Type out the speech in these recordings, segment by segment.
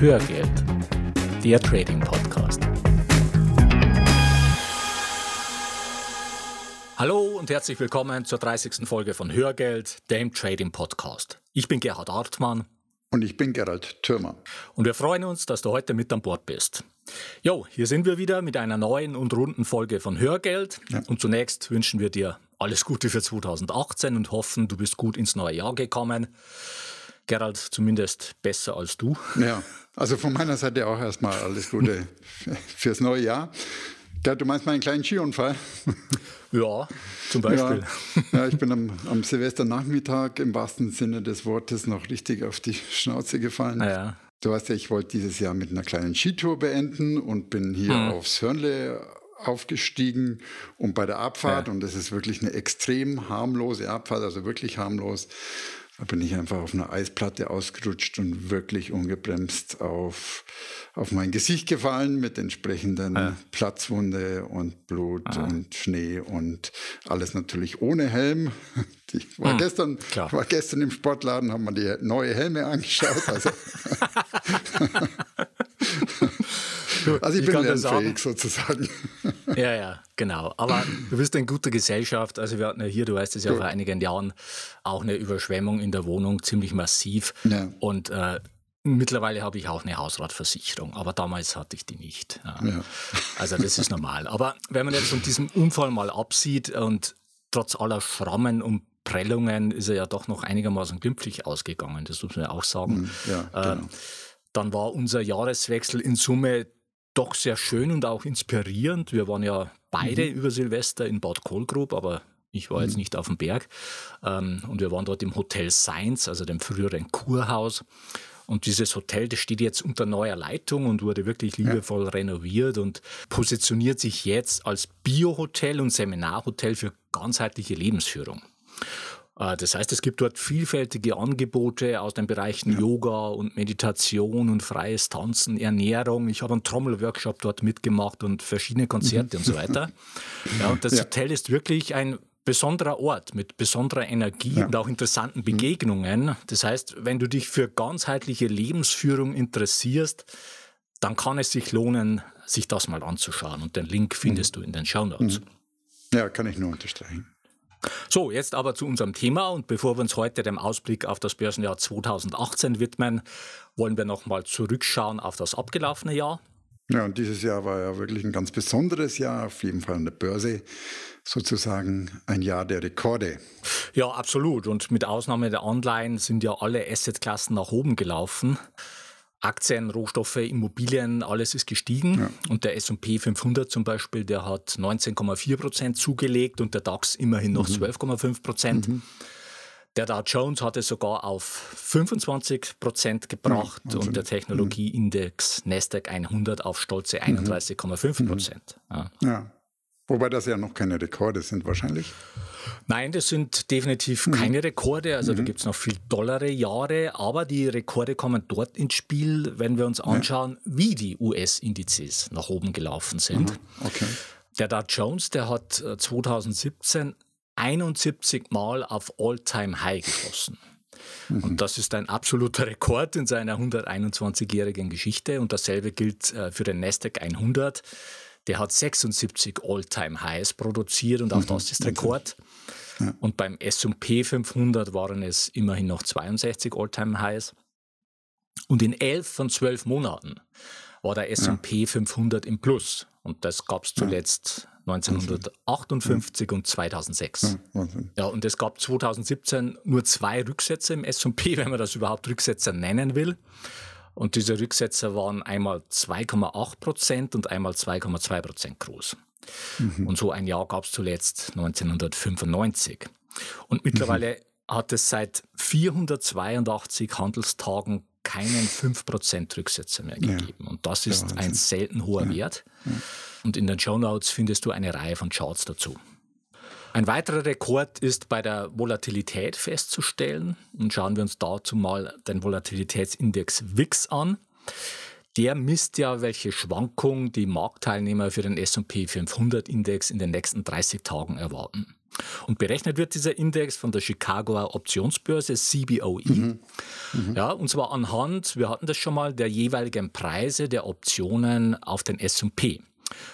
Hörgeld, der Trading Podcast. Hallo und herzlich willkommen zur 30. Folge von Hörgeld, dem Trading Podcast. Ich bin Gerhard Artmann. Und ich bin Gerald Thürmer. Und wir freuen uns, dass du heute mit an Bord bist. Jo, hier sind wir wieder mit einer neuen und runden Folge von Hörgeld. Ja. Und zunächst wünschen wir dir alles Gute für 2018 und hoffen, du bist gut ins neue Jahr gekommen. Gerald, zumindest besser als du. Ja, also von meiner Seite auch erstmal alles Gute fürs neue Jahr. Gerald, du meinst meinen kleinen Skiunfall? Ja, zum Beispiel. Ja, ja ich bin am, am Silvesternachmittag im wahrsten Sinne des Wortes noch richtig auf die Schnauze gefallen. Ja. Du weißt ja, ich wollte dieses Jahr mit einer kleinen Skitour beenden und bin hier hm. aufs Hörnle aufgestiegen und bei der Abfahrt, ja. und das ist wirklich eine extrem harmlose Abfahrt, also wirklich harmlos, da bin ich einfach auf einer Eisplatte ausgerutscht und wirklich ungebremst auf, auf mein Gesicht gefallen mit entsprechenden ja. Platzwunde und Blut Aha. und Schnee und alles natürlich ohne Helm. Ich war, hm, gestern, war gestern im Sportladen, haben wir die neue Helme angeschaut. Also, also ich, ich bin lernfähig sozusagen. Ja, ja, genau. Aber du bist in guter Gesellschaft. Also wir hatten ja hier, du weißt es ja, vor einigen Jahren auch eine Überschwemmung in der Wohnung, ziemlich massiv. Ja. Und äh, Mittlerweile habe ich auch eine Hausratversicherung, aber damals hatte ich die nicht. Ja. Ja. Also das ist normal. Aber wenn man jetzt von diesem Unfall mal absieht und trotz aller Schrammen und Prellungen ist er ja doch noch einigermaßen glimpflich ausgegangen, das muss man ja auch sagen. Hm, ja, genau. ähm, dann war unser Jahreswechsel in Summe doch sehr schön und auch inspirierend. Wir waren ja beide mhm. über Silvester in Bad Kohlgrub, aber ich war jetzt mhm. nicht auf dem Berg. Ähm, und wir waren dort im Hotel Science, also dem früheren Kurhaus. Und dieses Hotel, das steht jetzt unter neuer Leitung und wurde wirklich liebevoll ja. renoviert und positioniert sich jetzt als Biohotel und Seminarhotel für ganzheitliche Lebensführung. Äh, das heißt, es gibt dort vielfältige Angebote aus den Bereichen ja. Yoga und Meditation und freies Tanzen, Ernährung. Ich habe einen Trommelworkshop dort mitgemacht und verschiedene Konzerte mhm. und so weiter. Ja, und das ja. Hotel ist wirklich ein besonderer Ort mit besonderer Energie ja. und auch interessanten mhm. Begegnungen. Das heißt, wenn du dich für ganzheitliche Lebensführung interessierst, dann kann es sich lohnen, sich das mal anzuschauen. Und den Link findest mhm. du in den Show Notes. Ja, kann ich nur unterstreichen. So, jetzt aber zu unserem Thema und bevor wir uns heute dem Ausblick auf das Börsenjahr 2018 widmen, wollen wir nochmal zurückschauen auf das abgelaufene Jahr. Ja, und dieses Jahr war ja wirklich ein ganz besonderes Jahr, auf jeden Fall an der Börse, sozusagen ein Jahr der Rekorde. Ja, absolut. Und mit Ausnahme der Anleihen sind ja alle Assetklassen nach oben gelaufen. Aktien, Rohstoffe, Immobilien, alles ist gestiegen. Ja. Und der S&P 500 zum Beispiel, der hat 19,4 Prozent zugelegt und der DAX immerhin noch mhm. 12,5 Prozent. Mhm. Der Dow Jones hat es sogar auf 25 Prozent gebracht ja, und der Technologieindex Nasdaq 100 auf stolze 31,5 mhm. Prozent. Ja. Wobei das ja noch keine Rekorde sind wahrscheinlich. Nein, das sind definitiv mhm. keine Rekorde. Also mhm. da gibt es noch viel dollare Jahre, aber die Rekorde kommen dort ins Spiel, wenn wir uns anschauen, ja. wie die US-Indizes nach oben gelaufen sind. Mhm. Okay. Der Dow Jones, der hat 2017 äh, 71 Mal auf All-Time-High geschossen. Mhm. Und das ist ein absoluter Rekord in seiner 121-jährigen Geschichte. Und dasselbe gilt äh, für den Nasdaq 100. Der hat 76 All-Time-Highs produziert und auch mhm. das ist Rekord. Ja. Und beim S&P 500 waren es immerhin noch 62 All-Time-Highs. Und in elf von zwölf Monaten war der S&P ja. 500 im Plus. Und das gab es zuletzt ja. 1958 ja. und 2006. Ja, und es gab 2017 nur zwei Rücksätze im S&P, wenn man das überhaupt Rücksetzer nennen will. Und diese Rücksetzer waren einmal 2,8 Prozent und einmal 2,2 Prozent groß. Mhm. Und so ein Jahr gab es zuletzt 1995. Und mittlerweile mhm. hat es seit 482 Handelstagen keinen 5% Rücksetzer mehr gegeben. Ja. Und das ist ein selten hoher ja. Wert. Und in den Show Notes findest du eine Reihe von Charts dazu. Ein weiterer Rekord ist bei der Volatilität festzustellen. Und schauen wir uns dazu mal den Volatilitätsindex WIX an. Der misst ja, welche Schwankungen die Marktteilnehmer für den S&P 500 Index in den nächsten 30 Tagen erwarten. Und berechnet wird dieser Index von der Chicagoer Optionsbörse CBOE. Mhm. Mhm. Ja, und zwar anhand, wir hatten das schon mal, der jeweiligen Preise der Optionen auf den S&P.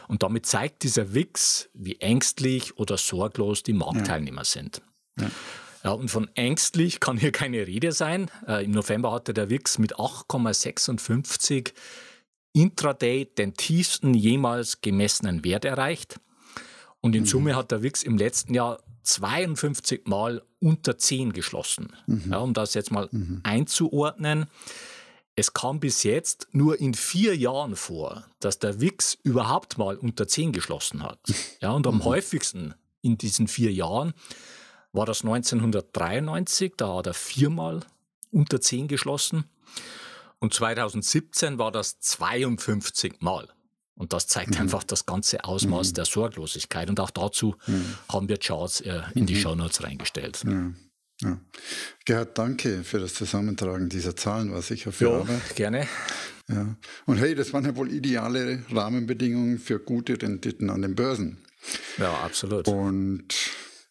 Und damit zeigt dieser WIX, wie ängstlich oder sorglos die Marktteilnehmer ja. sind. Ja. Ja, und von ängstlich kann hier keine Rede sein. Äh, Im November hatte der WIX mit 8,56 intraday den tiefsten jemals gemessenen Wert erreicht. Und in mhm. Summe hat der WIX im letzten Jahr 52 Mal unter 10 geschlossen. Mhm. Ja, um das jetzt mal mhm. einzuordnen. Es kam bis jetzt nur in vier Jahren vor, dass der WIX überhaupt mal unter 10 geschlossen hat. Ja, und am mhm. häufigsten in diesen vier Jahren war das 1993, da hat er viermal unter 10 geschlossen. Und 2017 war das 52 Mal. Und das zeigt mhm. einfach das ganze Ausmaß mhm. der Sorglosigkeit. Und auch dazu mhm. haben wir Charts äh, in die mhm. Show Notes reingestellt. Ja. Gerhard, danke für das Zusammentragen dieser Zahlen, was ich für ja, Arbeit. gerne. Ja. Und hey, das waren ja wohl ideale Rahmenbedingungen für gute Renditen an den Börsen. Ja, absolut. Und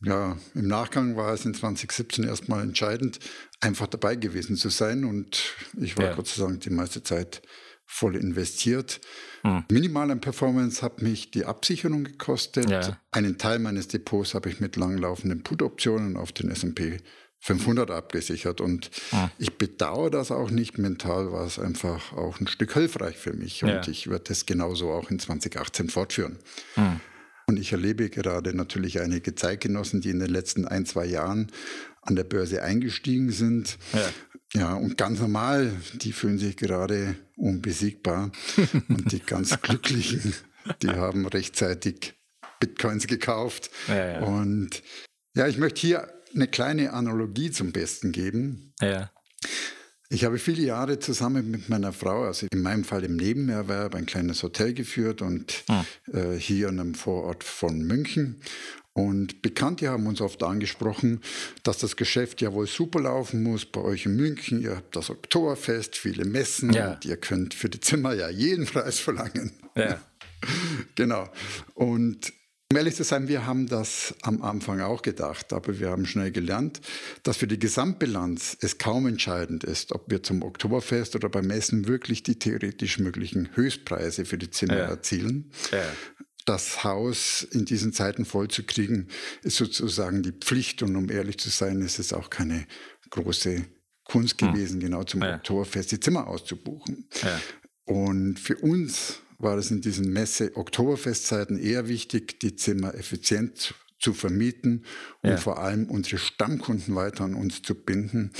ja, im Nachgang war es in 2017 erstmal entscheidend, einfach dabei gewesen zu sein. Und ich war ja. Gott sei Dank die meiste Zeit voll investiert. Hm. Minimal an Performance hat mich die Absicherung gekostet. Ja. Einen Teil meines Depots habe ich mit langlaufenden Put-Optionen auf den S&P 500 abgesichert. Und hm. ich bedauere das auch nicht. Mental war es einfach auch ein Stück hilfreich für mich. Und ja. ich werde das genauso auch in 2018 fortführen. Hm. Und ich erlebe gerade natürlich einige Zeitgenossen, die in den letzten ein, zwei Jahren an der Börse eingestiegen sind. Ja. Ja, und ganz normal, die fühlen sich gerade unbesiegbar. und die ganz Glücklichen, die haben rechtzeitig Bitcoins gekauft. Ja, ja. Und ja, ich möchte hier eine kleine Analogie zum Besten geben. Ja. Ich habe viele Jahre zusammen mit meiner Frau, also in meinem Fall im Nebenerwerb, ein kleines Hotel geführt und hm. äh, hier in einem Vorort von München. Und Bekannte haben uns oft angesprochen, dass das Geschäft ja wohl super laufen muss bei euch in München. Ihr habt das Oktoberfest, viele Messen ja. und ihr könnt für die Zimmer ja jeden Preis verlangen. Ja. genau. Und um ehrlich zu sein, wir haben das am Anfang auch gedacht, aber wir haben schnell gelernt, dass für die Gesamtbilanz es kaum entscheidend ist, ob wir zum Oktoberfest oder beim Messen wirklich die theoretisch möglichen Höchstpreise für die Zimmer ja. erzielen. Ja. Das Haus in diesen Zeiten vollzukriegen, ist sozusagen die Pflicht und um ehrlich zu sein, ist es auch keine große Kunst hm. gewesen, hm. genau zum ja. Oktoberfest die Zimmer auszubuchen. Und für uns war es in diesen Messe-Oktoberfestzeiten eher wichtig, die Zimmer effizient zu vermieten und ja. vor allem unsere Stammkunden weiter an uns zu binden.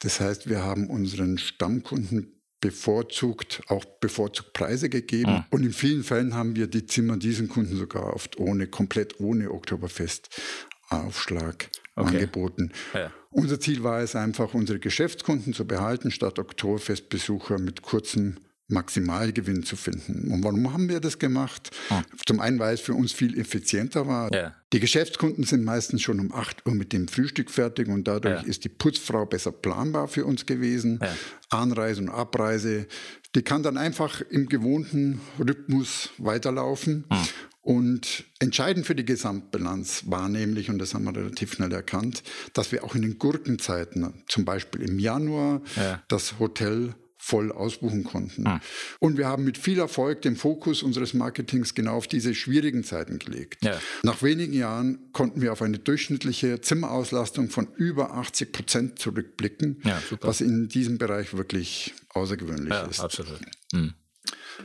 Das heißt, wir haben unseren Stammkunden bevorzugt, auch bevorzugt Preise gegeben. Mhm. Und in vielen Fällen haben wir die Zimmer diesen Kunden sogar oft ohne, komplett ohne Oktoberfest-Aufschlag okay. angeboten. Ja. Unser Ziel war es einfach, unsere Geschäftskunden zu behalten, statt Oktoberfestbesucher mit kurzem Maximalgewinn zu finden. Und warum haben wir das gemacht? Ah. Zum einen, weil es für uns viel effizienter war. Ja. Die Geschäftskunden sind meistens schon um 8 Uhr mit dem Frühstück fertig und dadurch ja. ist die Putzfrau besser planbar für uns gewesen. Ja. Anreise und Abreise, die kann dann einfach im gewohnten Rhythmus weiterlaufen. Ah. Und entscheidend für die Gesamtbilanz war nämlich, und das haben wir relativ schnell erkannt, dass wir auch in den Gurkenzeiten, zum Beispiel im Januar, das Hotel voll ausbuchen konnten. Ah. Und wir haben mit viel Erfolg den Fokus unseres Marketings genau auf diese schwierigen Zeiten gelegt. Ja. Nach wenigen Jahren konnten wir auf eine durchschnittliche Zimmerauslastung von über 80 Prozent zurückblicken, ja, was in diesem Bereich wirklich außergewöhnlich ja, ist. Absolut. Mhm.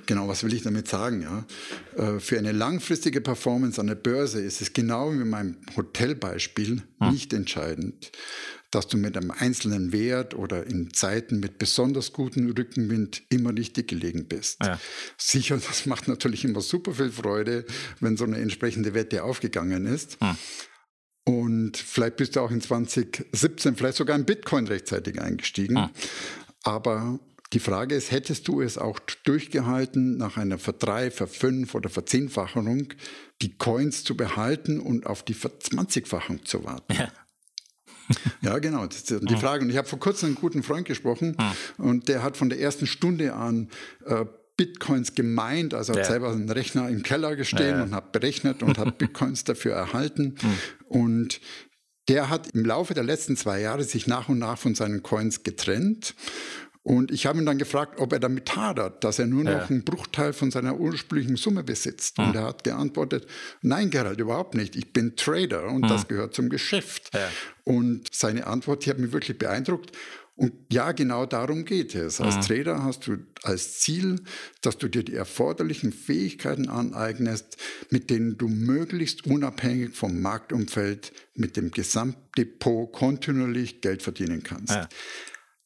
Genau, was will ich damit sagen? Ja? Äh, für eine langfristige Performance an der Börse ist es genau wie in meinem Hotelbeispiel hm. nicht entscheidend, dass du mit einem einzelnen Wert oder in Zeiten mit besonders gutem Rückenwind immer richtig gelegen bist. Ja. Sicher, das macht natürlich immer super viel Freude, wenn so eine entsprechende Wette aufgegangen ist. Hm. Und vielleicht bist du auch in 2017 vielleicht sogar in Bitcoin rechtzeitig eingestiegen. Hm. Aber die Frage ist, hättest du es auch durchgehalten, nach einer Verdrei-, Verfünf- oder Verzehnfachung die Coins zu behalten und auf die Verzwanzigfachung zu warten? Ja. Ja, genau. Das ist die Frage. Und ich habe vor kurzem einen guten Freund gesprochen und der hat von der ersten Stunde an äh, Bitcoins gemeint, also ja. hat selber einen Rechner im Keller gestehen ja. und hat berechnet und hat Bitcoins dafür erhalten. Mhm. Und der hat im Laufe der letzten zwei Jahre sich nach und nach von seinen Coins getrennt. Und ich habe ihn dann gefragt, ob er damit hadert, dass er nur noch ja. einen Bruchteil von seiner ursprünglichen Summe besitzt. Mhm. Und er hat geantwortet, nein, Gerald, überhaupt nicht. Ich bin Trader und mhm. das gehört zum Geschäft. Ja. Und seine Antwort, die hat mich wirklich beeindruckt. Und ja, genau darum geht es. Als mhm. Trader hast du als Ziel, dass du dir die erforderlichen Fähigkeiten aneignest, mit denen du möglichst unabhängig vom Marktumfeld mit dem Gesamtdepot kontinuierlich Geld verdienen kannst. Ja.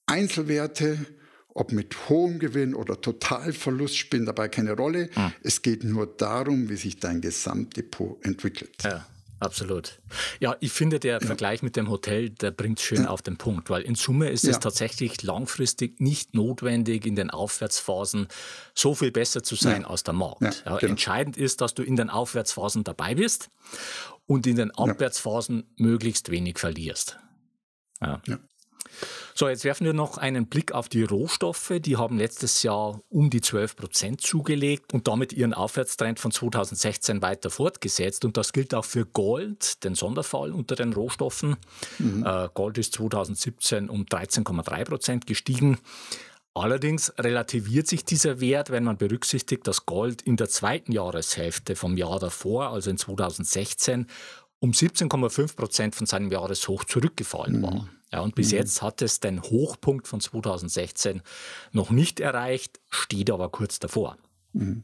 Einzelwerte, ob mit hohem Gewinn oder Totalverlust, spielen dabei keine Rolle. Mhm. Es geht nur darum, wie sich dein Gesamtdepot entwickelt. Ja. Absolut. Ja, ich finde, der ja. Vergleich mit dem Hotel, der bringt schön ja. auf den Punkt, weil in Summe ist ja. es tatsächlich langfristig nicht notwendig, in den Aufwärtsphasen so viel besser zu sein als der Markt. Genau. Entscheidend ist, dass du in den Aufwärtsphasen dabei bist und in den Abwärtsphasen möglichst wenig verlierst. Ja. So, jetzt werfen wir noch einen Blick auf die Rohstoffe. Die haben letztes Jahr um die 12 Prozent zugelegt und damit ihren Aufwärtstrend von 2016 weiter fortgesetzt. Und das gilt auch für Gold, den Sonderfall unter den Rohstoffen. Mhm. Äh, Gold ist 2017 um 13,3 Prozent gestiegen. Allerdings relativiert sich dieser Wert, wenn man berücksichtigt, dass Gold in der zweiten Jahreshälfte vom Jahr davor, also in 2016, um 17,5 Prozent von seinem Jahreshoch zurückgefallen war. Ja, und bis mhm. jetzt hat es den Hochpunkt von 2016 noch nicht erreicht, steht aber kurz davor. Mhm.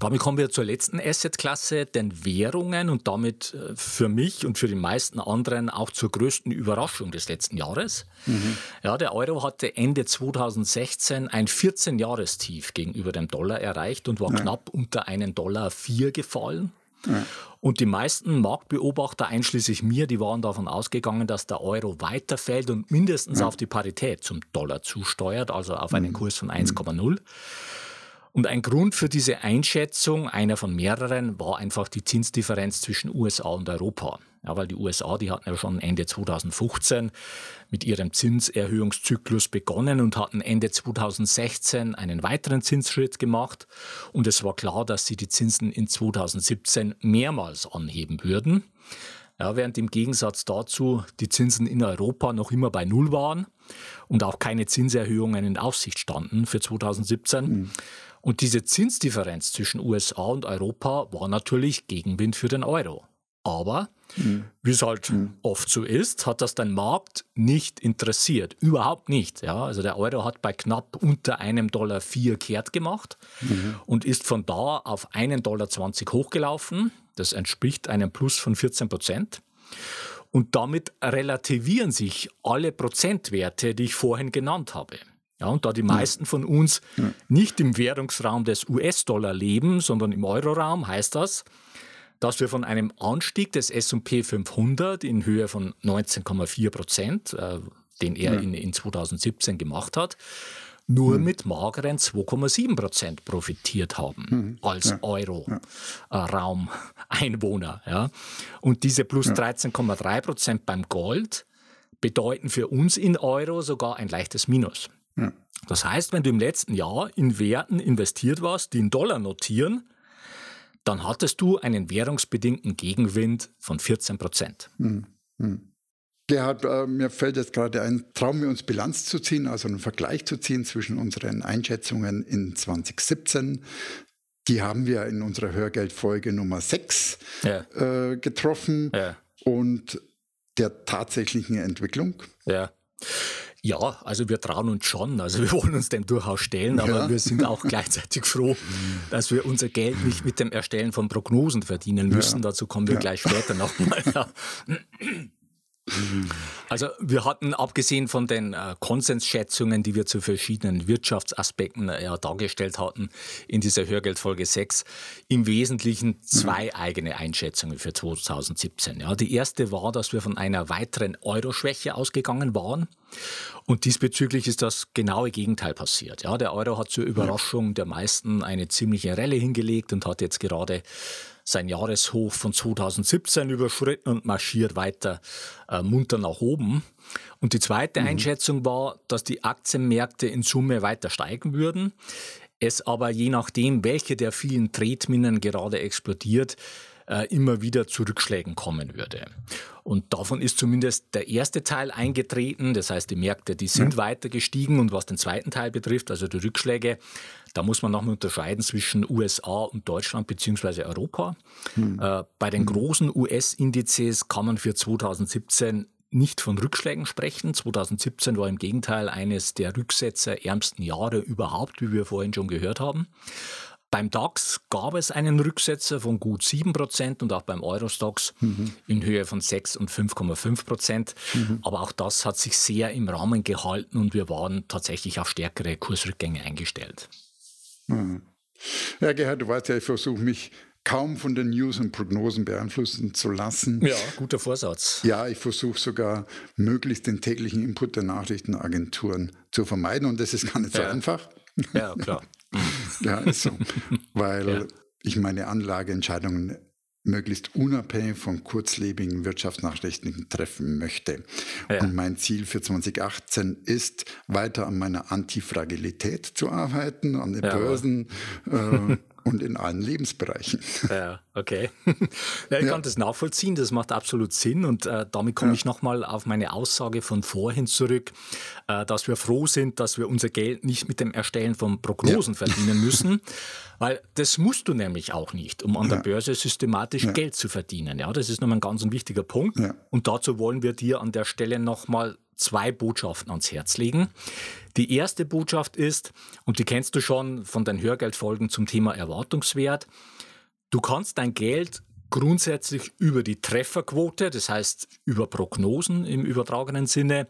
Damit kommen wir zur letzten Assetklasse, den Währungen und damit äh, für mich und für die meisten anderen auch zur größten Überraschung des letzten Jahres. Mhm. Ja, der Euro hatte Ende 2016 ein 14-Jahrestief gegenüber dem Dollar erreicht und war ja. knapp unter einen Dollar 4 gefallen. Und die meisten Marktbeobachter, einschließlich mir, die waren davon ausgegangen, dass der Euro weiterfällt und mindestens ja. auf die Parität zum Dollar zusteuert, also auf einen mhm. Kurs von 1,0. Und ein Grund für diese Einschätzung, einer von mehreren, war einfach die Zinsdifferenz zwischen USA und Europa. Ja, weil die USA, die hatten ja schon Ende 2015 mit ihrem Zinserhöhungszyklus begonnen und hatten Ende 2016 einen weiteren Zinsschritt gemacht. Und es war klar, dass sie die Zinsen in 2017 mehrmals anheben würden. Ja, während im Gegensatz dazu die Zinsen in Europa noch immer bei Null waren und auch keine Zinserhöhungen in Aussicht standen für 2017. Mhm. Und diese Zinsdifferenz zwischen USA und Europa war natürlich Gegenwind für den Euro. Aber mhm. wie es halt mhm. oft so ist, hat das den Markt nicht interessiert. Überhaupt nicht. Ja, also der Euro hat bei knapp unter einem Dollar vier kehrt gemacht mhm. und ist von da auf einen Dollar 20 hochgelaufen. Das entspricht einem Plus von 14 Prozent. Und damit relativieren sich alle Prozentwerte, die ich vorhin genannt habe. Ja, und da die meisten von uns ja. nicht im Währungsraum des US-Dollar leben, sondern im Euroraum, heißt das, dass wir von einem Anstieg des S&P 500 in Höhe von 19,4 Prozent, äh, den er ja. in, in 2017 gemacht hat, nur mhm. mit mageren 2,7 Prozent profitiert haben mhm. als ja. Euro-Raum-Einwohner. Ja. ja. Und diese plus 13,3 Prozent beim Gold bedeuten für uns in Euro sogar ein leichtes Minus. Das heißt, wenn du im letzten Jahr in Werten investiert warst, die in Dollar notieren, dann hattest du einen währungsbedingten Gegenwind von 14 Prozent. Hm, hm. Gerhard, äh, mir fällt jetzt gerade ein, trauen wir uns Bilanz zu ziehen, also einen Vergleich zu ziehen zwischen unseren Einschätzungen in 2017. Die haben wir in unserer Hörgeldfolge Nummer 6 ja. äh, getroffen ja. und der tatsächlichen Entwicklung. Ja. Ja, also wir trauen uns schon. Also wir wollen uns dem durchaus stellen, aber ja. wir sind auch gleichzeitig froh, dass wir unser Geld nicht mit dem Erstellen von Prognosen verdienen müssen. Ja. Dazu kommen wir ja. gleich später nochmal. Also wir hatten abgesehen von den äh, Konsensschätzungen, die wir zu verschiedenen Wirtschaftsaspekten äh, dargestellt hatten in dieser Hörgeldfolge 6, im Wesentlichen zwei mhm. eigene Einschätzungen für 2017. Ja, die erste war, dass wir von einer weiteren Euro-Schwäche ausgegangen waren. Und diesbezüglich ist das genaue Gegenteil passiert. Ja, der Euro hat zur Überraschung der meisten eine ziemliche Relle hingelegt und hat jetzt gerade sein Jahreshoch von 2017 überschritten und marschiert weiter äh, munter nach oben. Und die zweite mhm. Einschätzung war, dass die Aktienmärkte in Summe weiter steigen würden. es aber je nachdem, welche der vielen Tretminen gerade explodiert, äh, immer wieder zu Rückschlägen kommen würde. Und davon ist zumindest der erste Teil eingetreten. Das heißt, die Märkte, die sind ja. weiter gestiegen. Und was den zweiten Teil betrifft, also die Rückschläge, da muss man nochmal unterscheiden zwischen USA und Deutschland bzw. Europa. Hm. Äh, bei den hm. großen US-Indizes kann man für 2017 nicht von Rückschlägen sprechen. 2017 war im Gegenteil eines der rücksetzerärmsten Jahre überhaupt, wie wir vorhin schon gehört haben. Beim DAX gab es einen Rücksetzer von gut 7% und auch beim Eurostox mhm. in Höhe von 6 und 5,5%. Mhm. Aber auch das hat sich sehr im Rahmen gehalten und wir waren tatsächlich auf stärkere Kursrückgänge eingestellt. Mhm. Ja, Gerhard, du weißt ja, ich versuche mich kaum von den News und Prognosen beeinflussen zu lassen. Ja, guter Vorsatz. Ja, ich versuche sogar möglichst den täglichen Input der Nachrichtenagenturen zu vermeiden und das ist gar nicht so einfach. Ja, klar. ja, ist so. Weil ja. ich meine Anlageentscheidungen möglichst unabhängig von kurzlebigen Wirtschaftsnachrichten treffen möchte. Ja. Und mein Ziel für 2018 ist, weiter an meiner Antifragilität zu arbeiten, an den ja, Börsen. Äh, und in allen Lebensbereichen. Ja, okay. Ja, ich ja. kann das nachvollziehen, das macht absolut Sinn und äh, damit komme ja. ich nochmal auf meine Aussage von vorhin zurück, äh, dass wir froh sind, dass wir unser Geld nicht mit dem Erstellen von Prognosen ja. verdienen müssen, weil das musst du nämlich auch nicht, um an der Börse systematisch Geld zu verdienen. Ja, das ist nochmal ein ganz ein wichtiger Punkt und dazu wollen wir dir an der Stelle nochmal zwei Botschaften ans Herz legen. Die erste Botschaft ist, und die kennst du schon von den Hörgeldfolgen zum Thema Erwartungswert, du kannst dein Geld grundsätzlich über die Trefferquote, das heißt über Prognosen im übertragenen Sinne,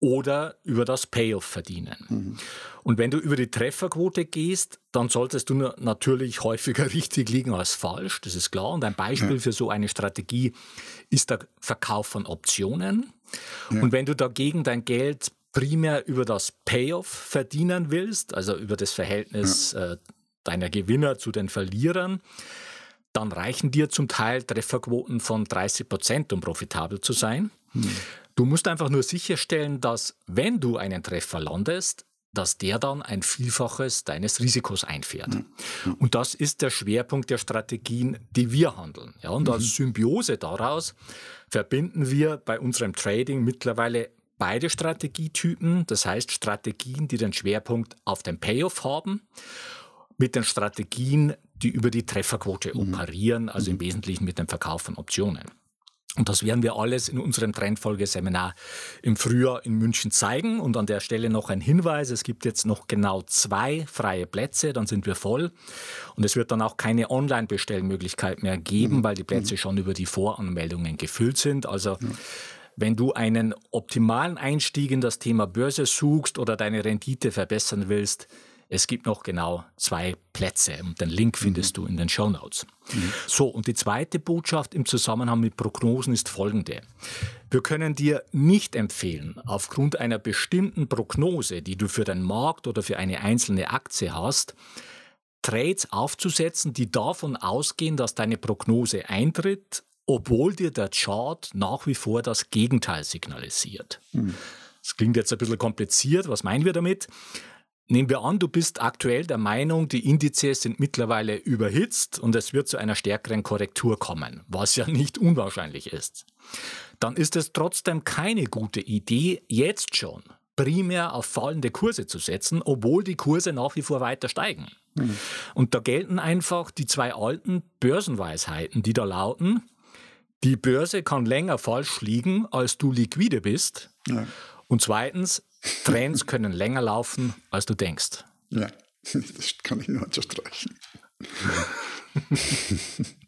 oder über das Payoff verdienen. Mhm. Und wenn du über die Trefferquote gehst, dann solltest du natürlich häufiger richtig liegen als falsch, das ist klar. Und ein Beispiel ja. für so eine Strategie ist der Verkauf von Optionen. Ja. Und wenn du dagegen dein Geld primär über das Payoff verdienen willst, also über das Verhältnis ja. äh, deiner Gewinner zu den Verlierern, dann reichen dir zum Teil Trefferquoten von 30 Prozent, um profitabel zu sein. Hm. Du musst einfach nur sicherstellen, dass wenn du einen Treffer landest, dass der dann ein Vielfaches deines Risikos einfährt. Mhm. Und das ist der Schwerpunkt der Strategien, die wir handeln. Ja, und als mhm. Symbiose daraus verbinden wir bei unserem Trading mittlerweile beide Strategietypen, das heißt Strategien, die den Schwerpunkt auf dem Payoff haben, mit den Strategien, die über die Trefferquote mhm. operieren, also im mhm. Wesentlichen mit dem Verkauf von Optionen. Und das werden wir alles in unserem Trendfolgeseminar im Frühjahr in München zeigen. Und an der Stelle noch ein Hinweis, es gibt jetzt noch genau zwei freie Plätze, dann sind wir voll. Und es wird dann auch keine Online-Bestellmöglichkeit mehr geben, mhm. weil die Plätze mhm. schon über die Voranmeldungen gefüllt sind. Also ja. Wenn du einen optimalen Einstieg in das Thema Börse suchst oder deine Rendite verbessern willst, es gibt noch genau zwei Plätze und den Link findest mhm. du in den Show Notes. Mhm. So, und die zweite Botschaft im Zusammenhang mit Prognosen ist folgende. Wir können dir nicht empfehlen, aufgrund einer bestimmten Prognose, die du für den Markt oder für eine einzelne Aktie hast, Trades aufzusetzen, die davon ausgehen, dass deine Prognose eintritt, obwohl dir der Chart nach wie vor das Gegenteil signalisiert. Mhm. Das klingt jetzt ein bisschen kompliziert. Was meinen wir damit? Nehmen wir an, du bist aktuell der Meinung, die Indizes sind mittlerweile überhitzt und es wird zu einer stärkeren Korrektur kommen, was ja nicht unwahrscheinlich ist. Dann ist es trotzdem keine gute Idee, jetzt schon primär auf fallende Kurse zu setzen, obwohl die Kurse nach wie vor weiter steigen. Mhm. Und da gelten einfach die zwei alten Börsenweisheiten, die da lauten, die Börse kann länger falsch liegen, als du liquide bist. Ja. Und zweitens, Trends können länger laufen, als du denkst. Ja, das kann ich nur unterstreichen.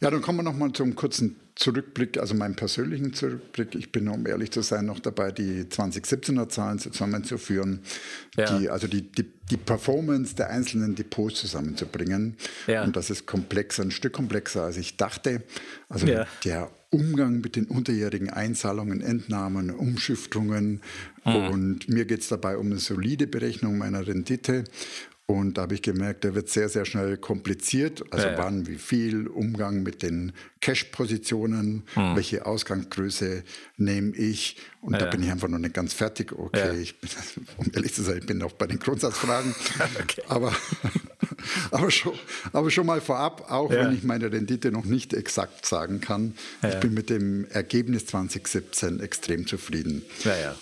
ja, dann kommen wir nochmal zum kurzen Zurückblick, also meinen persönlichen Zurückblick. Ich bin, um ehrlich zu sein, noch dabei, die 2017er Zahlen zusammenzuführen, ja. die, also die, die, die, Performance der einzelnen Depots zusammenzubringen. Ja. Und das ist komplexer, ein Stück komplexer, als ich dachte. Also ja. der Umgang mit den unterjährigen Einzahlungen, Entnahmen, Umschiftungen. Mhm. Und mir geht es dabei um eine solide Berechnung meiner Rendite. Und da habe ich gemerkt, der wird sehr, sehr schnell kompliziert. Also ja, ja. wann, wie viel, Umgang mit den Cash-Positionen, hm. welche Ausgangsgröße nehme ich. Und ja. da bin ich einfach noch nicht ganz fertig. Okay, ja. ich bin, um ehrlich zu sein, ich bin noch bei den Grundsatzfragen. okay. Aber aber, schon, aber schon mal vorab, auch ja. wenn ich meine Rendite noch nicht exakt sagen kann, ich bin mit dem Ergebnis 2017 extrem zufrieden.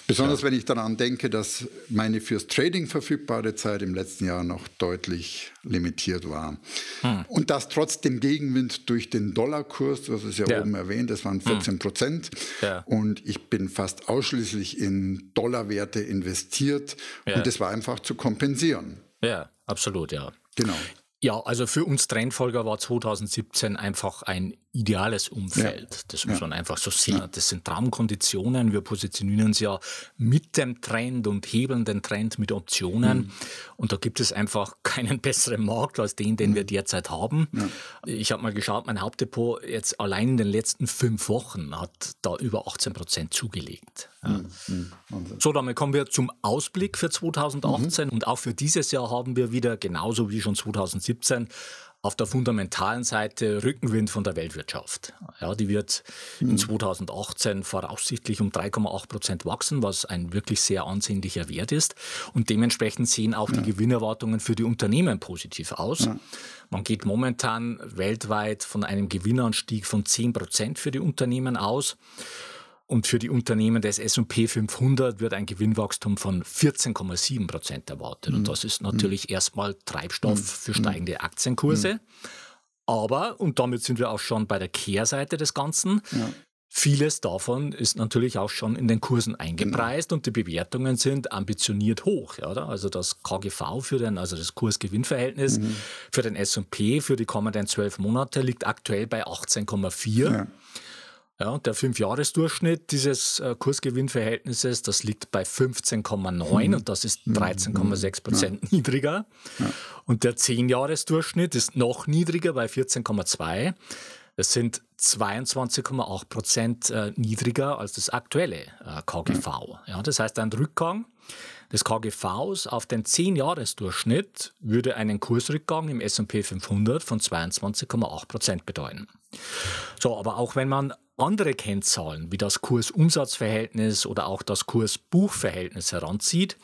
Besonders wenn ich daran denke, dass meine fürs Trading verfügbare Zeit im letzten Jahr noch deutlich limitiert war. Hm. Und das trotz dem Gegenwind durch den Dollarkurs, das ist ja, oben erwähnt, das waren 14 hm. Prozent. Hm. Und ich bin fast ausschließlich in Dollarwerte investiert. Und das war einfach zu kompensieren. Ja, absolut, ja. Genau. Ja, also für uns Trendfolger war 2017 einfach ein ideales Umfeld. Ja. Das muss ja. man einfach so sehen. Ja. Das sind Traumkonditionen. Wir positionieren uns ja mit dem Trend und hebeln den Trend mit Optionen. Mhm. Und da gibt es einfach keinen besseren Markt als den, den mhm. wir derzeit haben. Ich habe mal geschaut, mein Hauptdepot jetzt allein in den letzten fünf Wochen hat da über 18 Prozent zugelegt. Mhm. mhm. So, damit kommen wir zum Ausblick für 2018. Mhm. Und auch für dieses Jahr haben wir wieder, genauso wie schon 2017, auf der fundamentalen Seite Rückenwind von der Weltwirtschaft. Ja, die wird mhm. in 2018 voraussichtlich um 3,8 Prozent wachsen, was ein wirklich sehr ansehnlicher Wert ist. Und dementsprechend sehen auch ja. die Gewinnerwartungen für die Unternehmen positiv aus. Ja. Man geht momentan weltweit von einem Gewinnanstieg von 10 Prozent für die Unternehmen aus. Und für die Unternehmen des S&P 500 wird ein Gewinnwachstum von 14,7 Prozent erwartet. Und mhm. das ist natürlich mhm. erstmal Treibstoff mhm. für steigende Aktienkurse. Aber, und damit sind wir auch schon bei der Kehrseite des Ganzen, ja. Vieles davon ist natürlich auch schon in den Kursen eingepreist genau. und die Bewertungen sind ambitioniert hoch. Ja, also das KGV für den, also das Kursgewinnverhältnis mhm. für den S&P für die kommenden zwölf Monate liegt aktuell bei 18,4. Ja. Ja, und der Fünfjahresdurchschnitt dieses äh, Kursgewinnverhältnisses, das liegt bei 15,9 mhm. und das ist 13,6 Prozent ja. niedriger. Ja. Und der Zehnjahresdurchschnitt ist noch niedriger bei 14,2. Das sind 22,8 Prozent äh, niedriger als das aktuelle äh, KGV. Ja, das heißt, ein Rückgang des KGVs auf den 10-Jahres-Durchschnitt würde einen Kursrückgang im S&P 500 von 22,8 Prozent bedeuten. So, aber auch wenn man andere Kennzahlen wie das Kursumsatzverhältnis oder auch das Kursbuchverhältnis heranzieht,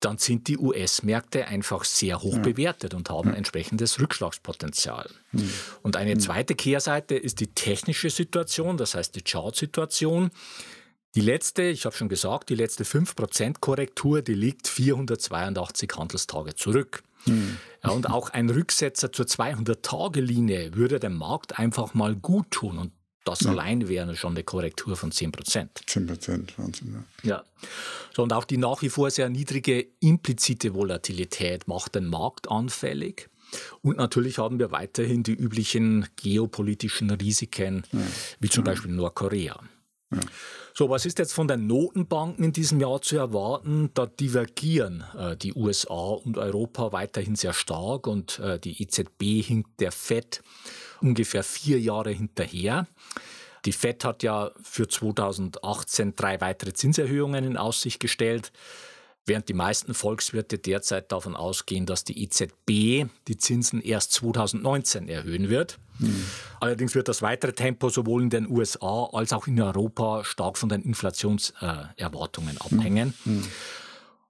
dann sind die US-Märkte einfach sehr hoch bewertet und haben entsprechendes Rückschlagspotenzial. Mhm. Und eine mhm. zweite Kehrseite ist die technische Situation, das heißt die Chartsituation. Die letzte, ich habe schon gesagt, die letzte 5% Korrektur, die liegt 482 Handelstage zurück. Mhm. Und auch ein Rücksetzer zur 200-Tage-Linie würde dem Markt einfach mal gut tun. Und das ja. allein wäre schon eine Korrektur von 10 Prozent. 10 Prozent, Wahnsinn. Ja. ja. So, und auch die nach wie vor sehr niedrige implizite Volatilität macht den Markt anfällig. Und natürlich haben wir weiterhin die üblichen geopolitischen Risiken, ja. wie zum Beispiel Nordkorea. So, was ist jetzt von den Notenbanken in diesem Jahr zu erwarten? Da divergieren äh, die USA und Europa weiterhin sehr stark und äh, die EZB hinkt der FED ungefähr vier Jahre hinterher. Die FED hat ja für 2018 drei weitere Zinserhöhungen in Aussicht gestellt, während die meisten Volkswirte derzeit davon ausgehen, dass die EZB die Zinsen erst 2019 erhöhen wird. Mhm. Allerdings wird das weitere Tempo sowohl in den USA als auch in Europa stark von den Inflationserwartungen äh, abhängen. Mhm.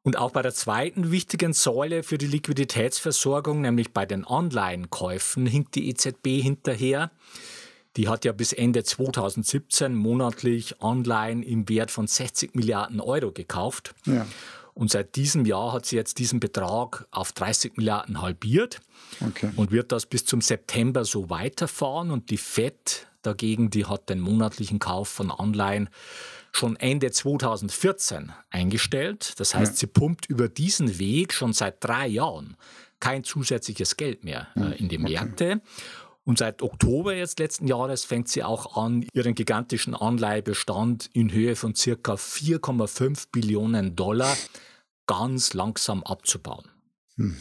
Und auch bei der zweiten wichtigen Säule für die Liquiditätsversorgung, nämlich bei den Anleihenkäufen, hinkt die EZB hinterher. Die hat ja bis Ende 2017 monatlich Anleihen im Wert von 60 Milliarden Euro gekauft. Ja. Und seit diesem Jahr hat sie jetzt diesen Betrag auf 30 Milliarden halbiert okay. und wird das bis zum September so weiterfahren. Und die FED dagegen, die hat den monatlichen Kauf von Anleihen schon Ende 2014 eingestellt. Das heißt, ja. sie pumpt über diesen Weg schon seit drei Jahren kein zusätzliches Geld mehr äh, in die Märkte. Okay. Und seit Oktober jetzt letzten Jahres fängt sie auch an, ihren gigantischen Anleihebestand in Höhe von circa 4,5 Billionen Dollar ganz langsam abzubauen. Hm.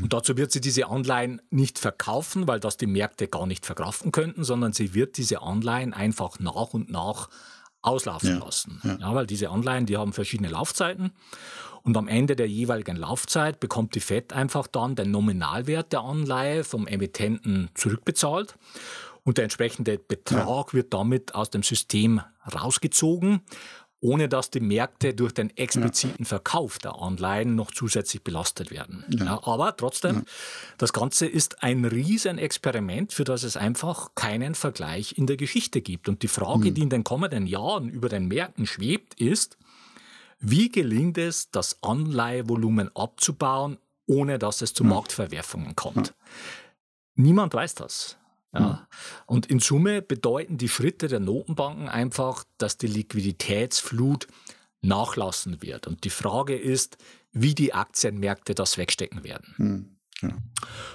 Und dazu wird sie diese Anleihen nicht verkaufen, weil das die Märkte gar nicht verkraften könnten, sondern sie wird diese Anleihen einfach nach und nach auslaufen ja, lassen. Ja. ja. weil diese Anleihen, die haben verschiedene Laufzeiten. Und am Ende der jeweiligen Laufzeit bekommt die FED einfach dann den Nominalwert der Anleihe vom Emittenten zurückbezahlt. und der entsprechende Betrag ja. wird damit aus dem System rausgezogen ohne dass die Märkte durch den expliziten Verkauf der Anleihen noch zusätzlich belastet werden. Ja. Aber trotzdem, das Ganze ist ein Riesenexperiment, für das es einfach keinen Vergleich in der Geschichte gibt. Und die Frage, mhm. die in den kommenden Jahren über den Märkten schwebt, ist, wie gelingt es, das Anleihevolumen abzubauen, ohne dass es zu Marktverwerfungen kommt? Niemand weiß das. Ja. Und in Summe bedeuten die Schritte der Notenbanken einfach, dass die Liquiditätsflut nachlassen wird. Und die Frage ist, wie die Aktienmärkte das wegstecken werden. Hm. Ja.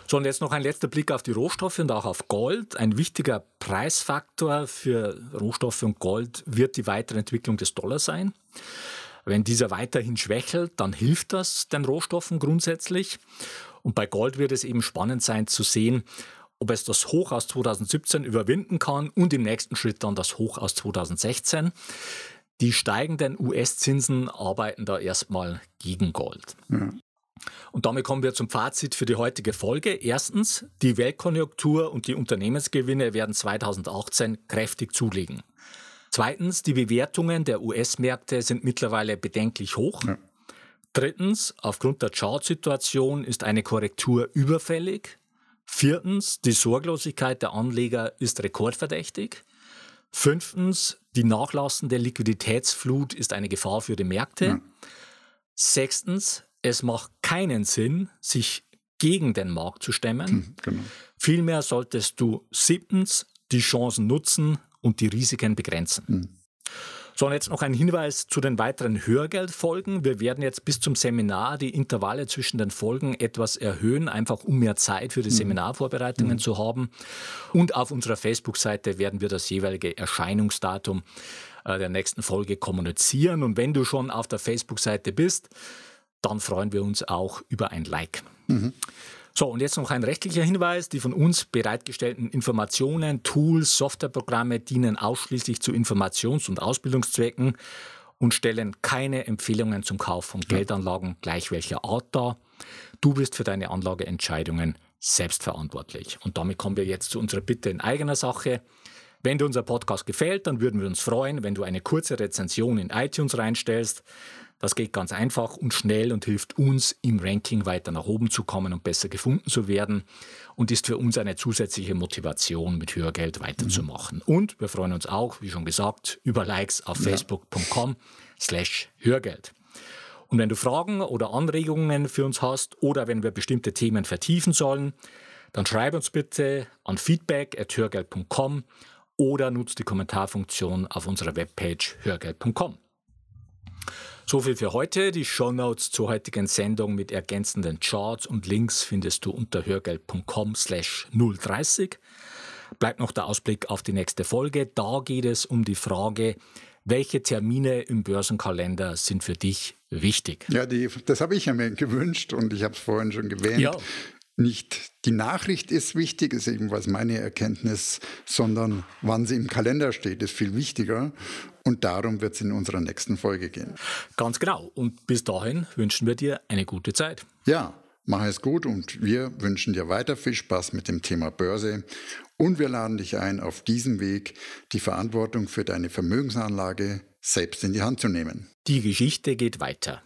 So, und jetzt noch ein letzter Blick auf die Rohstoffe und auch auf Gold. Ein wichtiger Preisfaktor für Rohstoffe und Gold wird die weitere Entwicklung des Dollars sein. Wenn dieser weiterhin schwächelt, dann hilft das den Rohstoffen grundsätzlich. Und bei Gold wird es eben spannend sein zu sehen, ob es das Hoch aus 2017 überwinden kann und im nächsten Schritt dann das Hoch aus 2016. Die steigenden US-Zinsen arbeiten da erstmal gegen Gold. Ja. Und damit kommen wir zum Fazit für die heutige Folge. Erstens, die Weltkonjunktur und die Unternehmensgewinne werden 2018 kräftig zulegen. Zweitens, die Bewertungen der US-Märkte sind mittlerweile bedenklich hoch. Ja. Drittens, aufgrund der Chartsituation ist eine Korrektur überfällig. Viertens, die Sorglosigkeit der Anleger ist rekordverdächtig. Fünftens, die nachlassende Liquiditätsflut ist eine Gefahr für die Märkte. Ja. Sechstens, es macht keinen Sinn, sich gegen den Markt zu stemmen. Hm, genau. Vielmehr solltest du siebtens die Chancen nutzen und die Risiken begrenzen. Hm. So, und jetzt noch ein Hinweis zu den weiteren Hörgeldfolgen. Wir werden jetzt bis zum Seminar die Intervalle zwischen den Folgen etwas erhöhen, einfach um mehr Zeit für die mhm. Seminarvorbereitungen mhm. zu haben. Und auf unserer Facebook-Seite werden wir das jeweilige Erscheinungsdatum äh, der nächsten Folge kommunizieren. Und wenn du schon auf der Facebook-Seite bist, dann freuen wir uns auch über ein Like. Mhm. So, und jetzt noch ein rechtlicher Hinweis. Die von uns bereitgestellten Informationen, Tools, Softwareprogramme dienen ausschließlich zu Informations- und Ausbildungszwecken und stellen keine Empfehlungen zum Kauf von Geldanlagen gleich welcher Art dar. Du bist für deine Anlageentscheidungen selbstverantwortlich. Und damit kommen wir jetzt zu unserer Bitte in eigener Sache. Wenn dir unser Podcast gefällt, dann würden wir uns freuen, wenn du eine kurze Rezension in iTunes reinstellst. Das geht ganz einfach und schnell und hilft uns im Ranking weiter nach oben zu kommen und besser gefunden zu werden und ist für uns eine zusätzliche Motivation, mit Hörgeld weiterzumachen. Mhm. Und wir freuen uns auch, wie schon gesagt, über Likes auf ja. facebook.com slash Hörgeld. Und wenn du Fragen oder Anregungen für uns hast oder wenn wir bestimmte Themen vertiefen sollen, dann schreib uns bitte an feedback.hörgeld.com oder nutzt die Kommentarfunktion auf unserer Webpage hörgeld.com. So viel für heute. Die Shownotes zur heutigen Sendung mit ergänzenden Charts und Links findest du unter hörgeld.com slash 030. Bleibt noch der Ausblick auf die nächste Folge. Da geht es um die Frage, welche Termine im Börsenkalender sind für dich wichtig? Ja, die, das habe ich ja mir gewünscht und ich habe es vorhin schon erwähnt. Ja. Nicht die Nachricht ist wichtig, ist ebenfalls meine Erkenntnis, sondern wann sie im Kalender steht, ist viel wichtiger. Und darum wird es in unserer nächsten Folge gehen. Ganz genau. Und bis dahin wünschen wir dir eine gute Zeit. Ja, mach es gut und wir wünschen dir weiter viel Spaß mit dem Thema Börse. Und wir laden dich ein, auf diesem Weg die Verantwortung für deine Vermögensanlage selbst in die Hand zu nehmen. Die Geschichte geht weiter.